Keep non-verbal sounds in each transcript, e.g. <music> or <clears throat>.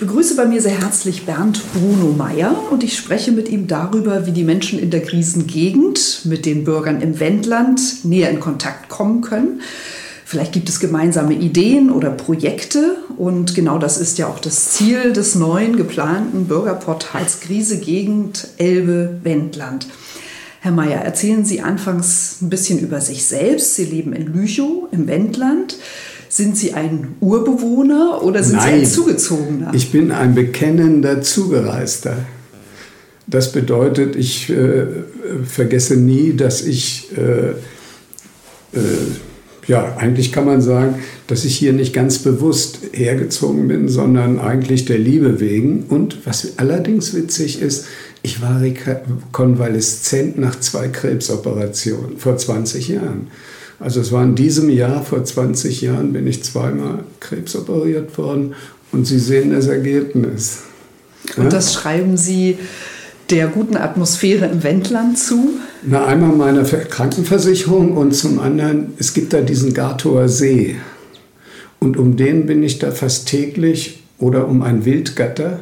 Ich begrüße bei mir sehr herzlich Bernd Bruno Meyer und ich spreche mit ihm darüber, wie die Menschen in der Krisengegend mit den Bürgern im Wendland näher in Kontakt kommen können. Vielleicht gibt es gemeinsame Ideen oder Projekte und genau das ist ja auch das Ziel des neuen geplanten Bürgerportals Krisegegend Elbe-Wendland. Herr Mayer, erzählen Sie anfangs ein bisschen über sich selbst. Sie leben in Lüchow im Wendland. Sind Sie ein Urbewohner oder sind Nein, Sie ein Zugezogener? Ich bin ein bekennender Zugereister. Das bedeutet, ich äh, vergesse nie, dass ich, äh, äh, ja, eigentlich kann man sagen, dass ich hier nicht ganz bewusst hergezogen bin, sondern eigentlich der Liebe wegen. Und was allerdings witzig ist, ich war konvaleszent nach zwei Krebsoperationen vor 20 Jahren. Also es war in diesem Jahr, vor 20 Jahren, bin ich zweimal krebsoperiert worden und Sie sehen das Ergebnis. Und ja? das schreiben Sie der guten Atmosphäre im Wendland zu? Na, einmal meiner Krankenversicherung und zum anderen, es gibt da diesen Gartower See. Und um den bin ich da fast täglich oder um ein Wildgatter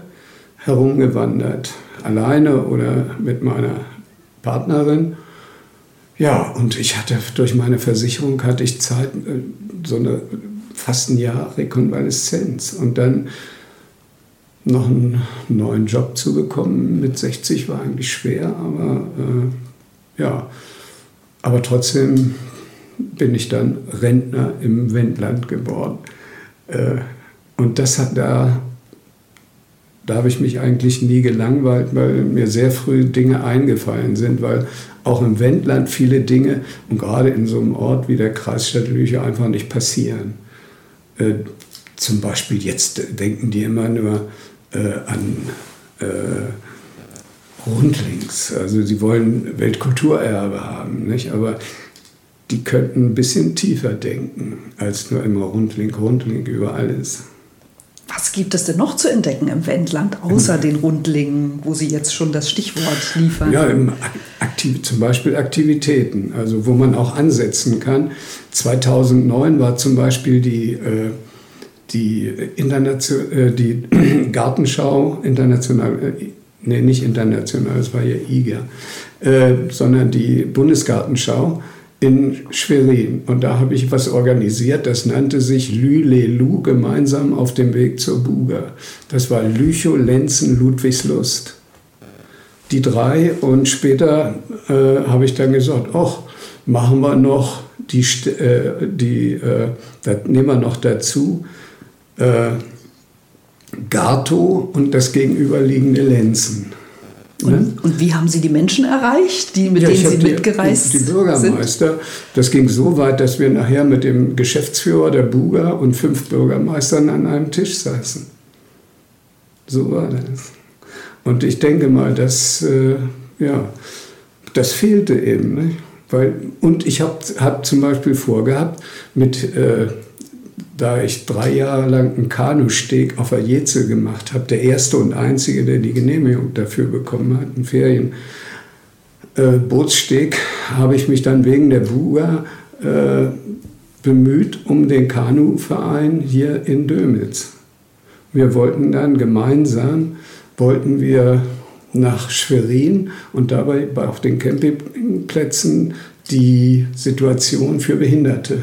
herumgewandert. Alleine oder mit meiner Partnerin. Ja, und ich hatte durch meine Versicherung hatte ich Zeit, äh, so eine fast ein Jahr Rekonvaleszenz und dann noch einen neuen Job zu bekommen mit 60 war eigentlich schwer, aber äh, ja, aber trotzdem bin ich dann Rentner im Wendland geworden. Äh, und das hat da da habe ich mich eigentlich nie gelangweilt, weil mir sehr früh Dinge eingefallen sind, weil auch im Wendland viele Dinge und gerade in so einem Ort wie der Kreisstadt Lüche einfach nicht passieren. Äh, zum Beispiel jetzt denken die immer nur äh, an äh, Rundlings. Also sie wollen Weltkulturerbe haben, nicht? aber die könnten ein bisschen tiefer denken als nur immer Rundling, Rundling über alles. Was gibt es denn noch zu entdecken im Wendland, außer den Rundlingen, wo Sie jetzt schon das Stichwort liefern? Ja, aktiv, zum Beispiel Aktivitäten, also wo man auch ansetzen kann. 2009 war zum Beispiel die, äh, die, Internation, äh, die <clears throat> Gartenschau international, äh, nee, nicht international, es war ja IGA, sondern die Bundesgartenschau in Schwerin. Und da habe ich was organisiert, das nannte sich Lü-Le-Lu, gemeinsam auf dem Weg zur Buga. Das war Lüchow, Lenzen, Ludwigslust. Die drei und später äh, habe ich dann gesagt, ach, machen wir noch die, äh, die äh, das nehmen wir noch dazu, äh, Gato und das gegenüberliegende Lenzen. Und, ne? und, wie haben Sie die Menschen erreicht, die, mit ja, denen Sie mitgereist sind? Die Bürgermeister. Sind? Das ging so weit, dass wir nachher mit dem Geschäftsführer der Buga und fünf Bürgermeistern an einem Tisch saßen. So war das. Und ich denke mal, dass, äh, ja, das fehlte eben. Ne? Weil, und ich habe hab zum Beispiel vorgehabt, mit äh, da ich drei Jahre lang einen Kanusteg auf der Jezel gemacht habe, der erste und einzige, der die Genehmigung dafür bekommen hat, einen Ferienbootssteg, äh, habe ich mich dann wegen der Buga äh, bemüht um den Kanuverein hier in Dömitz. Wir wollten dann gemeinsam, wollten wir nach Schwerin und dabei auf den Campingplätzen die Situation für Behinderte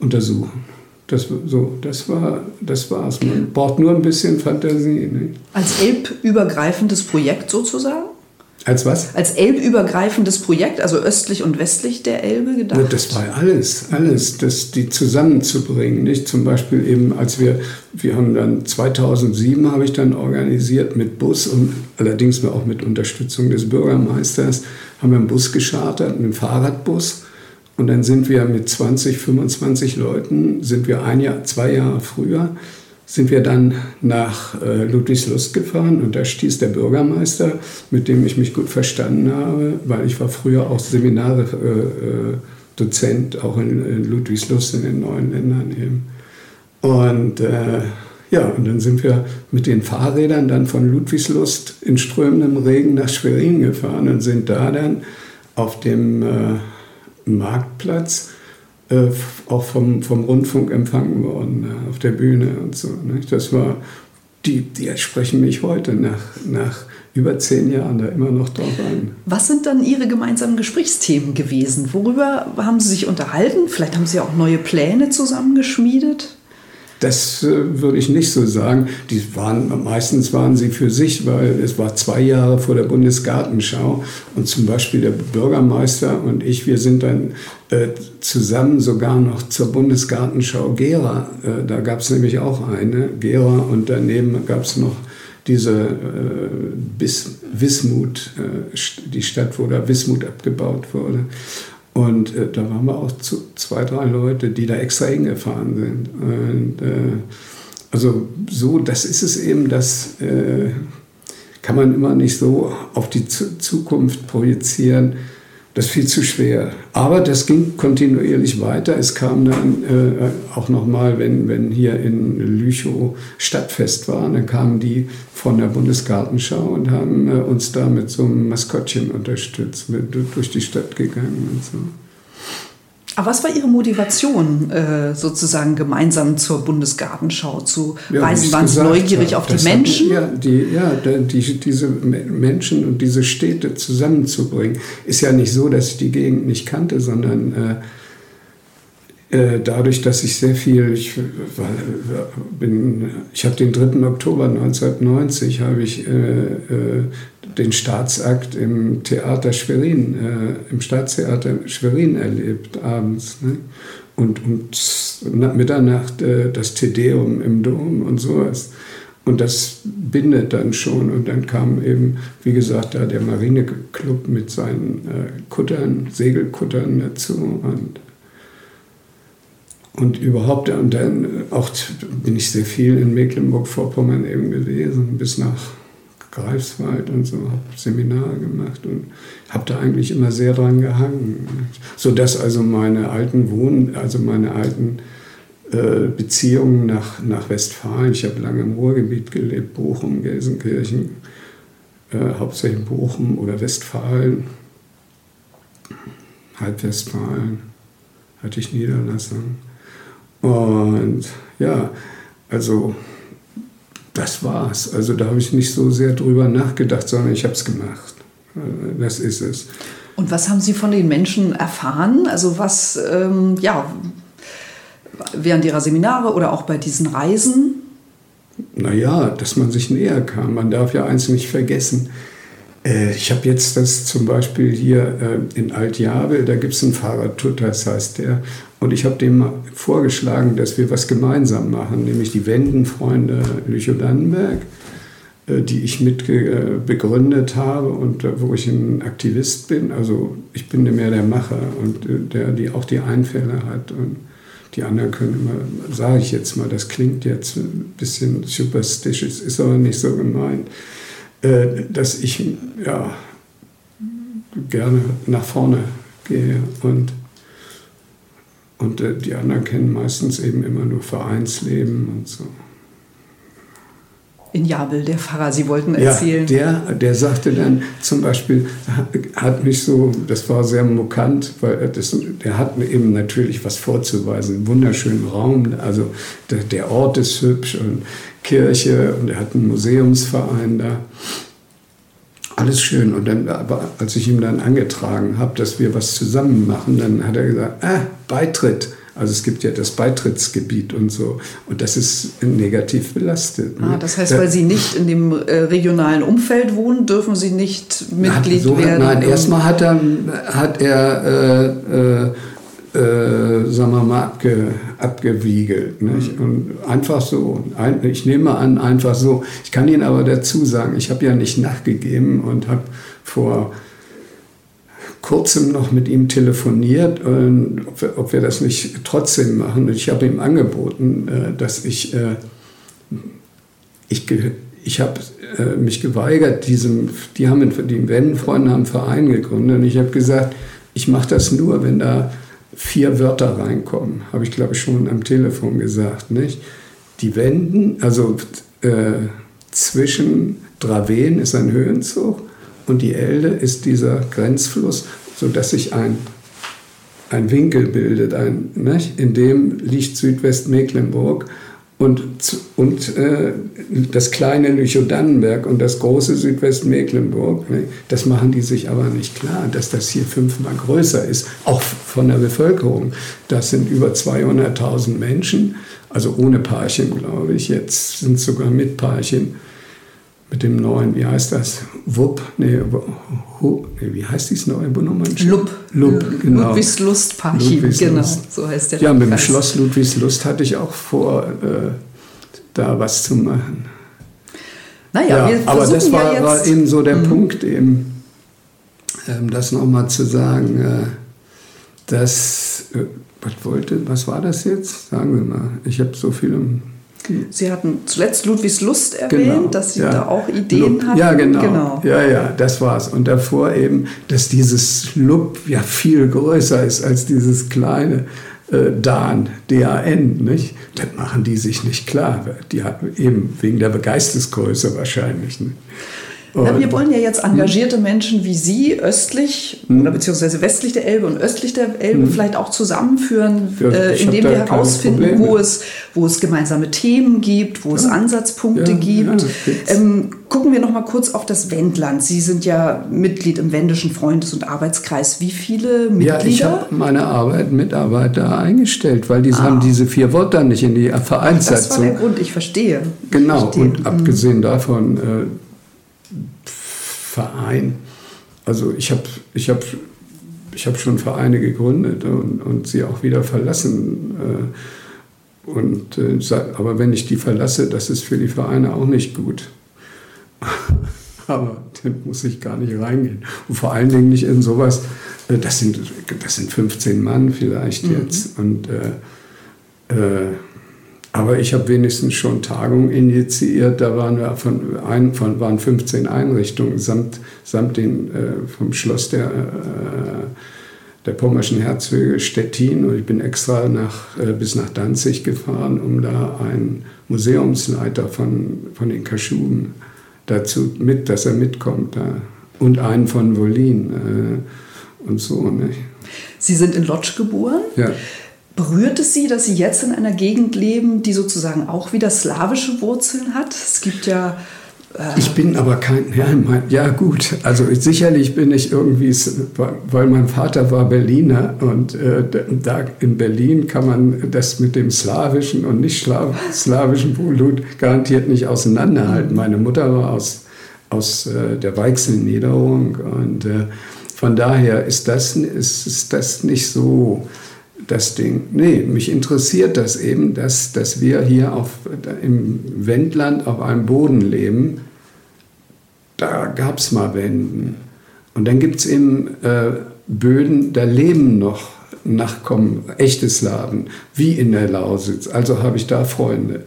untersuchen. Das, so, das, war, das war's. Man braucht nur ein bisschen Fantasie. Ne? Als elbübergreifendes Projekt sozusagen? Als was? Als elbübergreifendes Projekt, also östlich und westlich der Elbe gedacht? Das war alles, alles, das, die zusammenzubringen. Nicht? Zum Beispiel eben, als wir, wir haben dann 2007 habe ich dann organisiert mit Bus und allerdings auch mit Unterstützung des Bürgermeisters, haben wir einen Bus geschartert, einen Fahrradbus und dann sind wir mit 20, 25 Leuten, sind wir ein Jahr, zwei Jahre früher sind wir dann nach äh, Ludwigslust gefahren und da stieß der Bürgermeister, mit dem ich mich gut verstanden habe, weil ich war früher auch Seminare-Dozent, äh, auch in, in, Ludwigslust in den neuen Ländern eben. Und äh, ja, und dann sind wir mit den Fahrrädern dann von Ludwigslust in strömendem Regen nach Schwerin gefahren und sind da dann auf dem äh, Marktplatz äh, auch vom, vom Rundfunk empfangen worden, äh, auf der Bühne und so. Nicht? Das war, die, die sprechen mich heute nach, nach über zehn Jahren da immer noch drauf an. Was sind dann Ihre gemeinsamen Gesprächsthemen gewesen? Worüber haben Sie sich unterhalten? Vielleicht haben Sie auch neue Pläne zusammengeschmiedet? Das äh, würde ich nicht so sagen. Die waren, meistens waren sie für sich, weil es war zwei Jahre vor der Bundesgartenschau und zum Beispiel der Bürgermeister und ich, wir sind dann äh, zusammen sogar noch zur Bundesgartenschau Gera. Äh, da gab es nämlich auch eine, Gera, und daneben gab es noch diese äh, Bis Wismut, äh, die Stadt, wo da Wismut abgebaut wurde. Und äh, da waren wir auch zu, zwei, drei Leute, die da extra hingefahren sind. Und, äh, also so, das ist es eben, das äh, kann man immer nicht so auf die Zukunft projizieren. Das ist viel zu schwer. Aber das ging kontinuierlich weiter. Es kam dann äh, auch nochmal, wenn, wenn hier in Lüchow Stadtfest war, dann kamen die von der Bundesgartenschau und haben äh, uns da mit so einem Maskottchen unterstützt, mit, durch die Stadt gegangen und so. Aber was war Ihre Motivation, äh, sozusagen gemeinsam zur Bundesgartenschau zu ja, reisen? Waren Sie neugierig auf die Menschen? Hat, ja, die, ja die, diese Menschen und diese Städte zusammenzubringen. Ist ja nicht so, dass ich die Gegend nicht kannte, sondern äh, äh, dadurch, dass ich sehr viel, ich, bin, ich habe den 3. Oktober 1990 habe ich äh, äh, den Staatsakt im Theater Schwerin, äh, im Staatstheater Schwerin erlebt abends. Ne? Und, und Mitternacht äh, das Tedeum im Dom und sowas. Und das bindet dann schon. Und dann kam eben, wie gesagt, da der Marineclub mit seinen äh, Kuttern, Segelkuttern dazu. Und und überhaupt, und dann auch bin ich sehr viel in Mecklenburg-Vorpommern eben gewesen, bis nach Greifswald und so, habe Seminare gemacht und habe da eigentlich immer sehr dran gehangen. Sodass also meine alten Wohn-, also meine alten äh, Beziehungen nach, nach Westfalen, ich habe lange im Ruhrgebiet gelebt, Bochum, Gelsenkirchen, äh, hauptsächlich Bochum oder Westfalen, Halbwestfalen hatte ich Niederlassungen. Und ja, also das war's. Also da habe ich nicht so sehr drüber nachgedacht, sondern ich habe es gemacht. Das ist es. Und was haben Sie von den Menschen erfahren? Also was, ähm, ja, während Ihrer Seminare oder auch bei diesen Reisen? Naja, dass man sich näher kam. Man darf ja eins nicht vergessen. Äh, ich habe jetzt das zum Beispiel hier äh, in Altjabel, da gibt es einen Fahrradtutter, das heißt der. Und ich habe dem vorgeschlagen, dass wir was gemeinsam machen, nämlich die Wendenfreunde Lüchow-Dannenberg, äh, die ich mit begründet habe und wo ich ein Aktivist bin. Also ich bin mehr der Macher und der, die auch die Einfälle hat. Und die anderen können immer, sage ich jetzt mal, das klingt jetzt ein bisschen superstitious, ist aber nicht so gemeint äh, dass ich ja, gerne nach vorne gehe und, und äh, die anderen kennen meistens eben immer nur Vereinsleben und so. In Jabel, der Pfarrer, Sie wollten erzählen. Ja, der, der sagte dann zum Beispiel, hat mich so, das war sehr mokant, weil das, der hat mir eben natürlich was vorzuweisen, einen wunderschönen Raum, also der, der Ort ist hübsch und Kirche und er hat einen Museumsverein da. Alles schön. Und dann, aber als ich ihm dann angetragen habe, dass wir was zusammen machen, dann hat er gesagt, ah, Beitritt. Also es gibt ja das Beitrittsgebiet und so. Und das ist negativ belastet. Ne? Ah, das heißt, weil Sie nicht in dem äh, regionalen Umfeld wohnen, dürfen Sie nicht Mitglied so, werden? Nein, erstmal hat er, hat er äh, äh, äh, sagen wir mal, abge, abgewiegelt. Nicht? Mhm. Und einfach so, ein, ich nehme an, einfach so. Ich kann Ihnen aber dazu sagen, ich habe ja nicht nachgegeben und habe vor kurzem noch mit ihm telefoniert, äh, ob, wir, ob, wir, das nicht trotzdem machen. Und ich habe ihm angeboten, äh, dass ich äh, ich, ich habe äh, mich geweigert, diesem, die haben die Wendenfreunde haben einen Verein gegründet und ich habe gesagt, ich mache das nur, wenn da vier Wörter reinkommen. Habe ich, glaube ich, schon am Telefon gesagt. Nicht? Die Wenden, also äh, zwischen Draven ist ein Höhenzug und die Elde ist dieser Grenzfluss, sodass sich ein, ein Winkel bildet, ein, nicht? in dem liegt Südwestmecklenburg und, und äh, das kleine Lüchow-Dannenberg und das große Südwestmecklenburg, ne, das machen die sich aber nicht klar, dass das hier fünfmal größer ist, auch von der Bevölkerung. Das sind über 200.000 Menschen, also ohne Parchen, glaube ich. Jetzt sind sogar mit Parchen mit dem neuen, wie heißt das? WUP, nee, hu, nee wie heißt dieses neue Nummer? Lupp. Lupp, genau. Ludwigslust-Parchim, genau, so heißt der. Ja, mit dem Schloss Ludwigslust hatte ich auch vor, äh, da was zu machen. Naja, ja, aber das war, ja war, eben so der mhm. Punkt, eben, ähm, das nochmal zu sagen, äh, dass, äh, was wollte, was war das jetzt? Sagen wir mal, ich habe so viel im Sie hatten zuletzt Ludwigs Lust erwähnt, genau, dass Sie ja. da auch Ideen Lub, hatten. Ja, genau. genau. Ja, ja, das war's. Und davor eben, dass dieses Lub ja viel größer ist als dieses kleine äh, Dan, D-A-N, nicht? Das machen die sich nicht klar. Die hatten eben wegen der Geistesgröße wahrscheinlich. Nicht? Ja, wir wollen ja jetzt engagierte Menschen wie Sie östlich hm. oder beziehungsweise westlich der Elbe und östlich der Elbe hm. vielleicht auch zusammenführen, ja, äh, indem wir herausfinden, wo es, wo es gemeinsame Themen gibt, wo ja. es Ansatzpunkte gibt. Ähm, gucken wir noch mal kurz auf das Wendland. Sie sind ja Mitglied im Wendischen Freundes- und Arbeitskreis. Wie viele Mitglieder? Ja, ich habe meine Arbeit Mitarbeiter eingestellt, weil die ah. haben diese vier Wörter nicht in die Vereinssatzung. Das war der Grund, ich verstehe. Genau, ich verstehe. und abgesehen davon äh, Verein. Also ich habe ich hab, ich hab schon Vereine gegründet und, und sie auch wieder verlassen. Äh, und, äh, aber wenn ich die verlasse, das ist für die Vereine auch nicht gut. <laughs> aber dann muss ich gar nicht reingehen. Und vor allen Dingen nicht in sowas, äh, das sind, das sind 15 Mann vielleicht mhm. jetzt. Und äh, äh, aber ich habe wenigstens schon Tagungen initiiert. Da waren wir von, ein, von waren 15 Einrichtungen samt, samt den, äh, vom Schloss der, äh, der pommerschen Herzöge Stettin. Und ich bin extra nach, äh, bis nach Danzig gefahren, um da einen Museumsleiter von, von den Kaschuben dazu mit, dass er mitkommt. Da. Und einen von Wolin äh, und so. Ne? Sie sind in Lodz geboren? Ja. Berührt es Sie, dass Sie jetzt in einer Gegend leben, die sozusagen auch wieder slawische Wurzeln hat? Es gibt ja. Äh ich bin aber kein. Ja, mein, ja, gut. Also sicherlich bin ich irgendwie, weil mein Vater war Berliner und äh, da in Berlin kann man das mit dem slawischen und nicht slawischen Blut garantiert nicht auseinanderhalten. Meine Mutter war aus, aus äh, der Weichselniederung und äh, von daher ist das, ist, ist das nicht so das Ding. Nee, mich interessiert das eben, dass, dass wir hier auf, im Wendland auf einem Boden leben. Da gab es mal Wenden. Und dann gibt es eben äh, Böden, da leben noch Nachkommen, echte Slawen, wie in der Lausitz. Also habe ich da Freunde.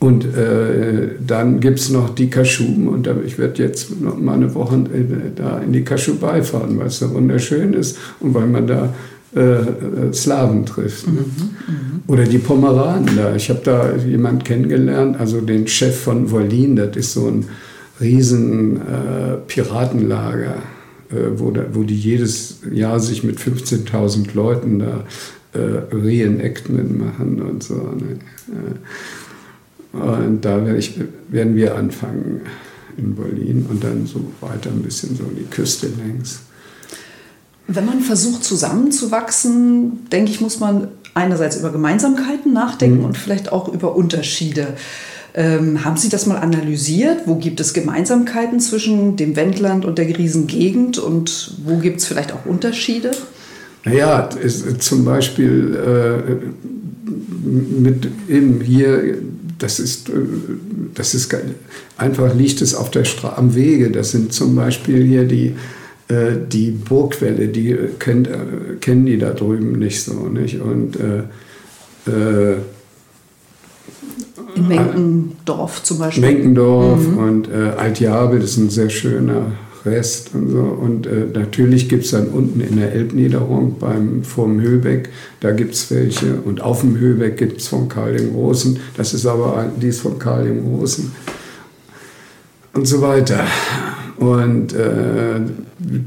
Und äh, dann gibt es noch die Kaschuben und da, ich werde jetzt noch mal eine Woche äh, da in die Kaschubei fahren, weil es da wunderschön ist und weil man da äh, äh, Slawen trifft. Ne? Mhm, mhm, Oder die Pomeranen da. Ich habe da jemanden kennengelernt, also den Chef von Wolin, das ist so ein riesen äh, Piratenlager, äh, wo, da, wo die jedes Jahr sich mit 15.000 Leuten da äh, Reenactment machen und so. Ne? Und da werd ich, werden wir anfangen in Berlin und dann so weiter ein bisschen so die Küste längs. Wenn man versucht zusammenzuwachsen, denke ich, muss man einerseits über Gemeinsamkeiten nachdenken mhm. und vielleicht auch über Unterschiede. Ähm, haben Sie das mal analysiert? Wo gibt es Gemeinsamkeiten zwischen dem Wendland und der Griesengegend und wo gibt es vielleicht auch Unterschiede? Naja, ist, zum Beispiel äh, mit eben hier, das ist, äh, das ist einfach liegt es auf der Stra am Wege. Das sind zum Beispiel hier die die Burgwelle, die kennt, äh, kennen die da drüben nicht so. Nicht? Und, äh, äh In Menkendorf zum Beispiel. Menkendorf mhm. und äh, Altjabel, das ist ein sehr schöner Rest und so. Und äh, natürlich gibt es dann unten in der Elbniederung beim, vorm Höbeck, da gibt es welche. Und auf dem Höbeck gibt es von Karl dem Großen. Das ist aber dies von Karl dem Großen. Und so weiter. Und äh,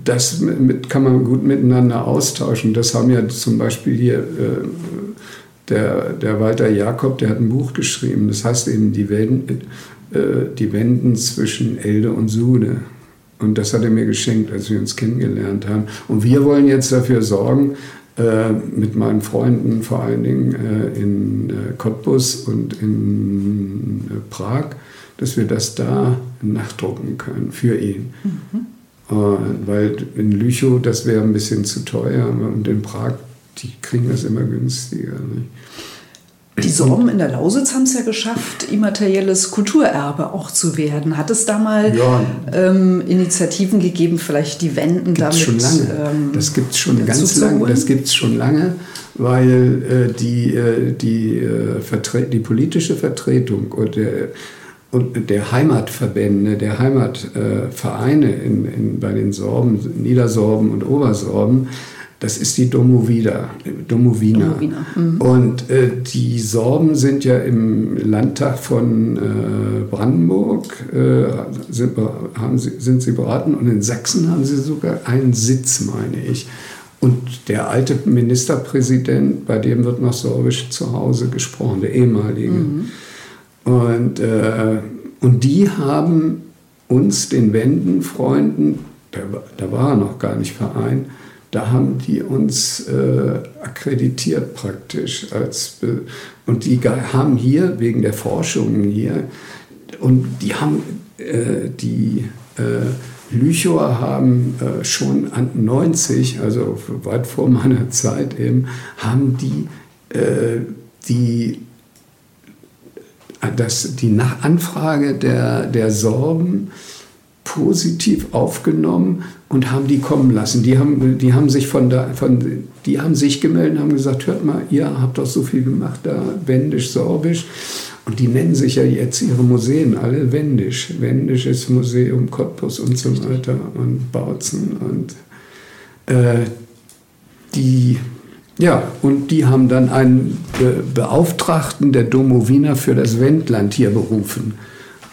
das mit, kann man gut miteinander austauschen. Das haben ja zum Beispiel hier äh, der, der Walter Jakob, der hat ein Buch geschrieben, das heißt eben die Wenden, äh, die Wenden zwischen Elde und Sude. Und das hat er mir geschenkt, als wir uns kennengelernt haben. Und wir wollen jetzt dafür sorgen, äh, mit meinen Freunden vor allen Dingen äh, in äh, Cottbus und in äh, Prag, dass wir das da nachdrucken können für ihn. Mhm. weil in Lüchow, das wäre ein bisschen zu teuer und in Prag die kriegen das immer günstiger. Nicht? Die Sorben in der Lausitz haben es ja geschafft, immaterielles Kulturerbe auch zu werden. Hat es da mal ja, ähm, Initiativen gegeben, vielleicht die Wenden damit? Schon lange. Ähm, das gibt es schon ganz lange. Das gibt es schon lange, weil äh, die, äh, die, äh, die politische Vertretung und der, und der Heimatverbände, der Heimatvereine in, in, bei den Sorben, Niedersorben und Obersorben, das ist die Domovida, Domovina. Domovina. Mhm. Und äh, die Sorben sind ja im Landtag von äh, Brandenburg, äh, sind, haben sie, sind sie beraten und in Sachsen haben sie sogar einen Sitz, meine ich. Und der alte Ministerpräsident, bei dem wird noch Sorbisch zu Hause gesprochen, der ehemalige. Mhm. Und, äh, und die haben uns, den Wendenfreunden, da, da war er noch gar nicht Verein, da haben die uns äh, akkreditiert praktisch. Als, und die haben hier, wegen der Forschungen hier, und die haben, äh, die äh, Lüchower haben äh, schon an 90, also weit vor meiner Zeit eben, haben die, äh, die das, die Anfrage der, der Sorben positiv aufgenommen und haben die kommen lassen. Die haben, die haben sich von da, von, die haben sich gemeldet und haben gesagt, hört mal, ihr habt doch so viel gemacht da, Wendisch, Sorbisch. Und die nennen sich ja jetzt ihre Museen alle Wendisch. Wendisches Museum Cottbus und so weiter und Bautzen und äh, die ja, und die haben dann einen Be Beauftragten der Domowiner für das Wendland hier berufen.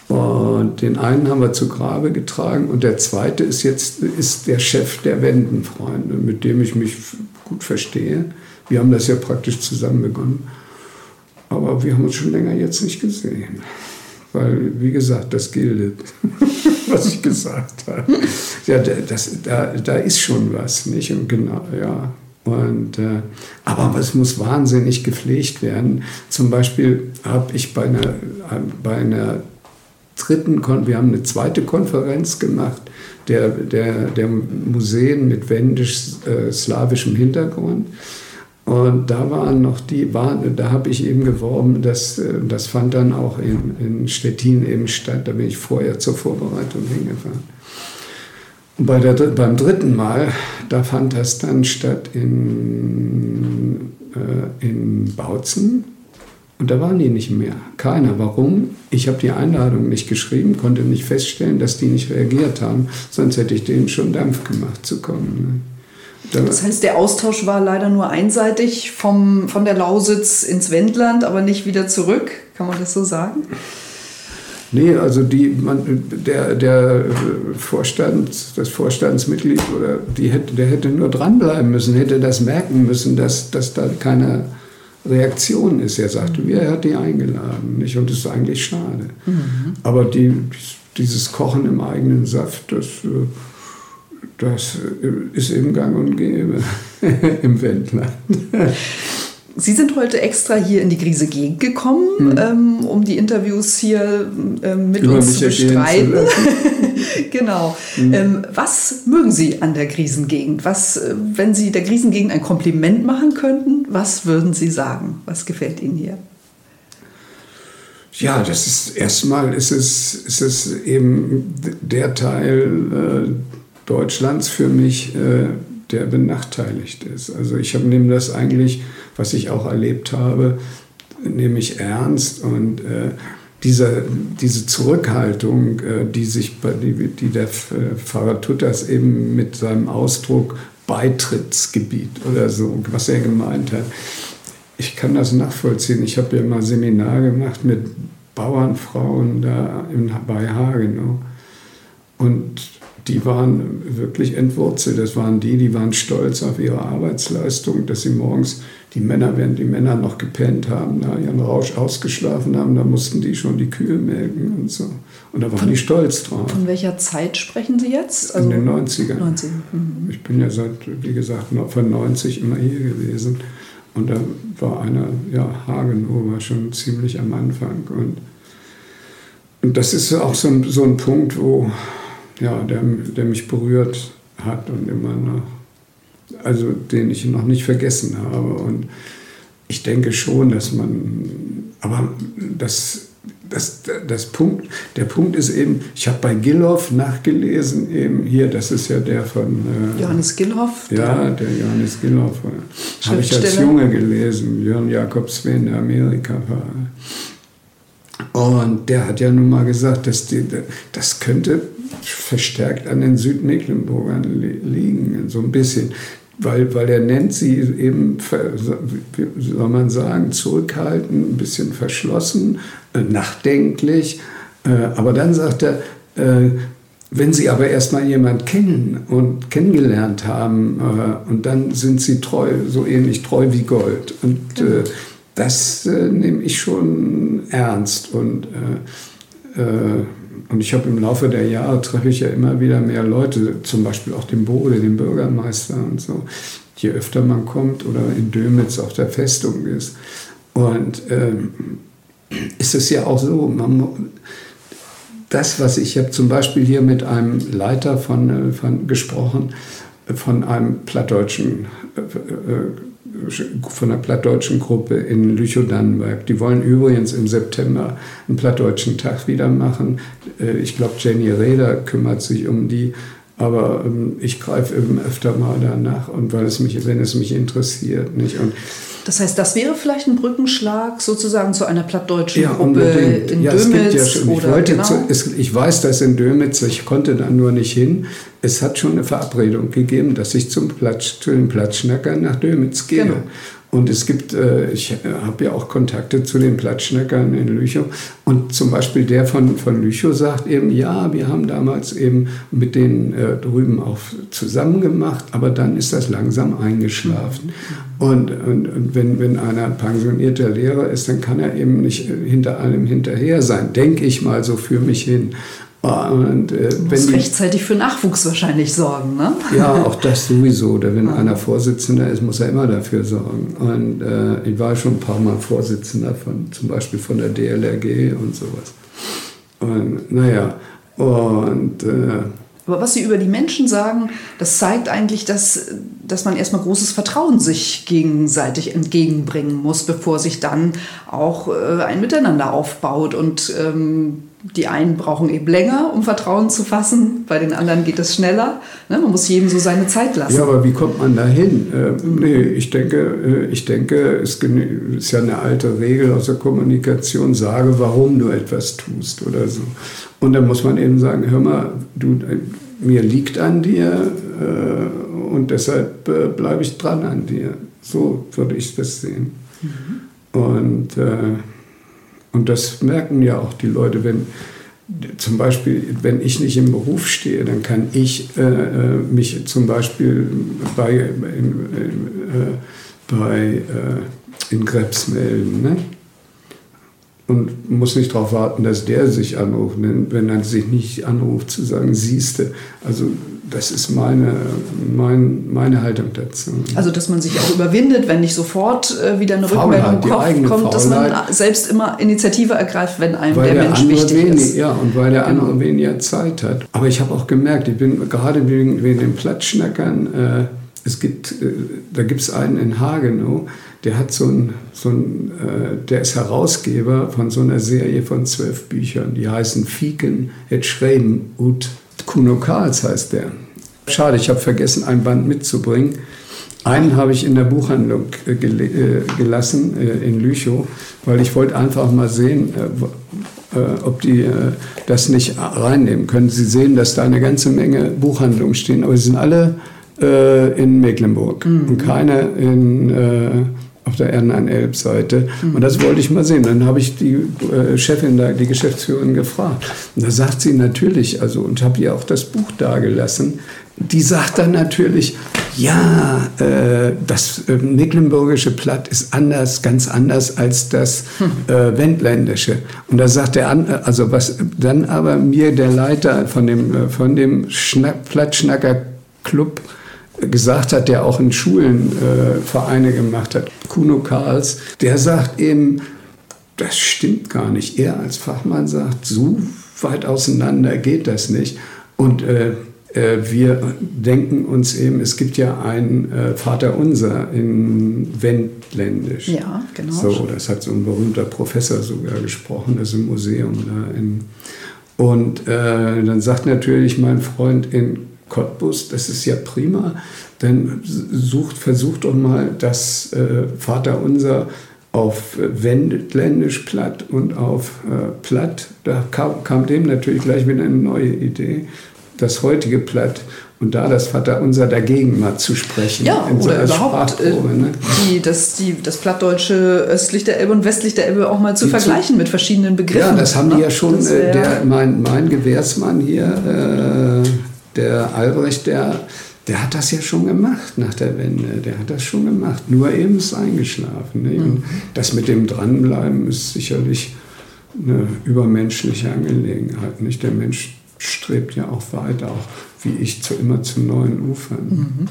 Und den einen haben wir zu Grabe getragen und der zweite ist jetzt ist der Chef der Wendenfreunde, mit dem ich mich gut verstehe. Wir haben das ja praktisch zusammen begonnen. Aber wir haben uns schon länger jetzt nicht gesehen. Weil, wie gesagt, das gilt, <laughs> was ich gesagt habe. Ja, das, da, da ist schon was, nicht? Und genau, ja. Und, äh, aber es muss wahnsinnig gepflegt werden. Zum Beispiel habe ich bei einer, bei einer dritten, Kon wir haben eine zweite Konferenz gemacht, der, der, der Museen mit wendisch-slawischem äh, Hintergrund. Und da waren noch die, war, da habe ich eben geworben, dass, äh, das fand dann auch in, in Stettin eben statt, da bin ich vorher zur Vorbereitung hingefahren. Und bei der, beim dritten Mal, da fand das dann statt in, äh, in Bautzen und da waren die nicht mehr. Keiner. Warum? Ich habe die Einladung nicht geschrieben, konnte nicht feststellen, dass die nicht reagiert haben. Sonst hätte ich denen schon Dampf gemacht zu kommen. Ne? das heißt, der Austausch war leider nur einseitig vom, von der Lausitz ins Wendland, aber nicht wieder zurück. Kann man das so sagen? Nee, also die, man, der, der Vorstand, das Vorstandsmitglied, oder die hätte, der hätte nur dranbleiben müssen, hätte das merken müssen, dass, dass da keiner Reaktion ist. Er sagte, mhm. er hat die eingeladen. Nicht? Und das ist eigentlich schade. Mhm. Aber die, dieses Kochen im eigenen Saft, das, äh, das ist eben gang und gäbe <laughs> im Wendland. <laughs> Sie sind heute extra hier in die Grise Gegend gekommen, mhm. ähm, um die Interviews hier ähm, mit Über uns zu bestreiten. <laughs> genau. Mhm. Ähm, was mögen Sie an der Griesengegend? Was, äh, wenn Sie der Griesengegend ein Kompliment machen könnten, was würden Sie sagen? Was gefällt Ihnen hier? Ja, das ist erstmal ist es, ist es eben der Teil äh, Deutschlands für mich, äh, der benachteiligt ist. Also ich neben das eigentlich was ich auch erlebt habe, nehme ich ernst und äh, diese, diese Zurückhaltung, äh, die, sich, die, die der Pfarrer Tutters eben mit seinem Ausdruck Beitrittsgebiet oder so, was er gemeint hat, ich kann das nachvollziehen. Ich habe ja mal Seminar gemacht mit Bauernfrauen da in, bei Hagenow. Und die waren wirklich entwurzelt. Das waren die, die waren stolz auf ihre Arbeitsleistung, dass sie morgens, die Männer, während die Männer noch gepennt haben, da ihren Rausch ausgeschlafen haben, da mussten die schon die Kühe melken und so. Und da waren von, die stolz drauf. Von welcher Zeit sprechen Sie jetzt? Also In den 90ern. 90. Mhm. Ich bin ja seit, wie gesagt, von 90 immer hier gewesen. Und da war einer, ja, Hagenow war schon ziemlich am Anfang. Und, und das ist auch so ein, so ein Punkt, wo ja, der, der mich berührt hat und immer noch, also den ich noch nicht vergessen habe. Und ich denke schon, dass man, aber das, das, das Punkt, der Punkt ist eben, ich habe bei Gilhoff nachgelesen, eben hier, das ist ja der von äh, Johannes Gilhoff. Ja, der Johannes Gilhoff. Äh, habe ich als Junge gelesen, Jörn Jakob Sven, der Amerika war. Und der hat ja nun mal gesagt, dass die, das könnte verstärkt an den Südmecklenburgern liegen, so ein bisschen. Weil, weil er nennt sie eben, wie soll man sagen, zurückhaltend, ein bisschen verschlossen, äh, nachdenklich. Äh, aber dann sagt er, äh, wenn Sie aber erstmal jemanden kennen und kennengelernt haben, und dann sind Sie treu, so ähnlich treu wie Gold. Und genau. das nehme ich schon ernst. Und und ich habe im Laufe der Jahre treffe ich ja immer wieder mehr Leute, zum Beispiel auch den Bode, den Bürgermeister und so. Je öfter man kommt oder in Dömitz auf der Festung ist. Und ähm, ist es ja auch so, man, das, was ich habe zum Beispiel hier mit einem Leiter von, äh, von gesprochen, von einem plattdeutschen äh, äh von einer plattdeutschen Gruppe in Lüchow-Dannenberg. Die wollen übrigens im September einen plattdeutschen Tag wieder machen. Äh, ich glaube, Jenny Reder kümmert sich um die. Aber ähm, ich greife eben öfter mal danach und weil es mich, wenn es mich interessiert, nicht. Und das heißt, das wäre vielleicht ein Brückenschlag sozusagen zu einer plattdeutschen ja, Gruppe in ja, Dömitz ja schon, oder ich, genau. zu, es, ich weiß das in Dömitz, ich konnte da nur nicht hin. Es hat schon eine Verabredung gegeben, dass ich zum Platz, zu den Platzschnackern nach Dömitz gehe. Genau. Und es gibt, äh, ich äh, habe ja auch Kontakte zu den Platzschneckern in Lüchow. Und zum Beispiel der von, von Lüchow sagt eben, ja, wir haben damals eben mit denen äh, drüben auch zusammen gemacht, aber dann ist das langsam eingeschlafen. Mhm. Und, und, und wenn, wenn einer pensionierter Lehrer ist, dann kann er eben nicht hinter allem hinterher sein, denke ich mal so für mich hin. Und, äh, du musst rechtzeitig für Nachwuchs wahrscheinlich sorgen, ne? Ja, auch das <laughs> sowieso. Oder wenn ja. einer Vorsitzender ist, muss er immer dafür sorgen. Und äh, ich war schon ein paar Mal Vorsitzender von, zum Beispiel von der DLRG und sowas. Und naja, und äh, aber was Sie über die Menschen sagen, das zeigt eigentlich, dass, dass man erstmal großes Vertrauen sich gegenseitig entgegenbringen muss, bevor sich dann auch äh, ein Miteinander aufbaut. Und ähm, die einen brauchen eben länger, um Vertrauen zu fassen, bei den anderen geht es schneller. Ne? Man muss jedem so seine Zeit lassen. Ja, aber wie kommt man da hin? Äh, nee, ich denke, äh, ich denke, es ist ja eine alte Regel aus der Kommunikation, sage, warum du etwas tust oder so. Und dann muss man eben sagen, hör mal, du, äh, mir liegt an dir äh, und deshalb äh, bleibe ich dran an dir. So würde ich das sehen. Mhm. Und äh, und das merken ja auch die Leute, wenn zum Beispiel, wenn ich nicht im Beruf stehe, dann kann ich äh, äh mich zum Beispiel bei, in, äh, bei äh, in Krebs melden. Ne? und muss nicht darauf warten, dass der sich anruft. Wenn er sich nicht anruft, zu sagen, siehste. Also das ist meine, mein, meine Haltung dazu. Also dass man sich auch überwindet, wenn nicht sofort äh, wieder eine Faulheit, Rückmeldung kommt, kommt dass man selbst immer Initiative ergreift, wenn einem der, der Mensch wichtig wenig, ist. Ja, und weil der genau. andere weniger Zeit hat. Aber ich habe auch gemerkt, ich bin gerade wegen, wegen den Platzschnackern, äh, es gibt, äh, da gibt es einen in Hagenow, der hat so ein, so ein äh, der ist Herausgeber von so einer Serie von zwölf Büchern, die heißen Fiken et Schreiben ut Kuno Karls heißt der. Schade, ich habe vergessen, ein Band mitzubringen. Einen habe ich in der Buchhandlung äh, gel äh, gelassen äh, in Lüchow, weil ich wollte einfach mal sehen, ob die das nicht reinnehmen können. Sie sehen, dass da eine ganze Menge Buchhandlungen stehen, aber sie sind alle in Mecklenburg mhm. und keine in auf der Erdenrhein-Elb-Seite. Und das wollte ich mal sehen. Dann habe ich die äh, Chefin da, die Geschäftsführerin gefragt. Und da sagt sie natürlich, also und habe ihr auch das Buch dagelassen. Die sagt dann natürlich, ja, äh, das äh, mecklenburgische Platt ist anders, ganz anders als das äh, wendländische. Und da sagt der, an, also was dann aber mir der Leiter von dem, äh, von dem Schnack, Plattschnacker Club gesagt hat, der auch in Schulen äh, Vereine gemacht hat, Kuno Karls, der sagt eben, das stimmt gar nicht. Er als Fachmann sagt, so weit auseinander geht das nicht. Und äh, äh, wir denken uns eben, es gibt ja ein äh, Vaterunser in Wendländisch. Ja, genau. So, das hat so ein berühmter Professor sogar gesprochen, das ist im Museum da. In, und äh, dann sagt natürlich mein Freund in Cottbus, das ist ja prima, dann sucht, versucht doch mal das äh, Vaterunser auf Wendländisch platt und auf äh, platt. Da kam, kam, dem natürlich gleich wieder eine neue Idee, das heutige platt und da das Vaterunser dagegen mal zu sprechen. Ja, in oder so überhaupt äh, ne? die, das, die, das Plattdeutsche östlich der Elbe und westlich der Elbe auch mal zu die vergleichen zu, mit verschiedenen Begriffen. Ja, das haben die ja schon, äh, der, mein, mein Gewährsmann hier, äh, der Albrecht, der, der hat das ja schon gemacht nach der Wende. Der hat das schon gemacht. Nur eben ist eingeschlafen. Ne? Und das mit dem Dranbleiben ist sicherlich eine übermenschliche Angelegenheit. Nicht? Der Mensch strebt ja auch weiter, auch wie ich zu, immer zu neuen Ufern. Mhm.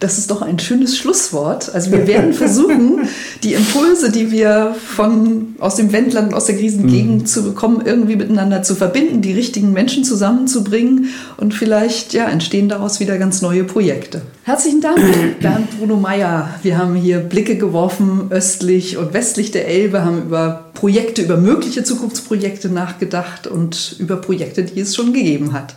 Das ist doch ein schönes Schlusswort. Also wir werden versuchen, <laughs> die Impulse, die wir von, aus dem Wendland, aus der Krisengegend mhm. zu bekommen, irgendwie miteinander zu verbinden, die richtigen Menschen zusammenzubringen und vielleicht ja, entstehen daraus wieder ganz neue Projekte. Herzlichen Dank, <clears throat> Bernd Bruno Meyer. Wir haben hier Blicke geworfen, östlich und westlich der Elbe, haben über Projekte, über mögliche Zukunftsprojekte nachgedacht und über Projekte, die es schon gegeben hat.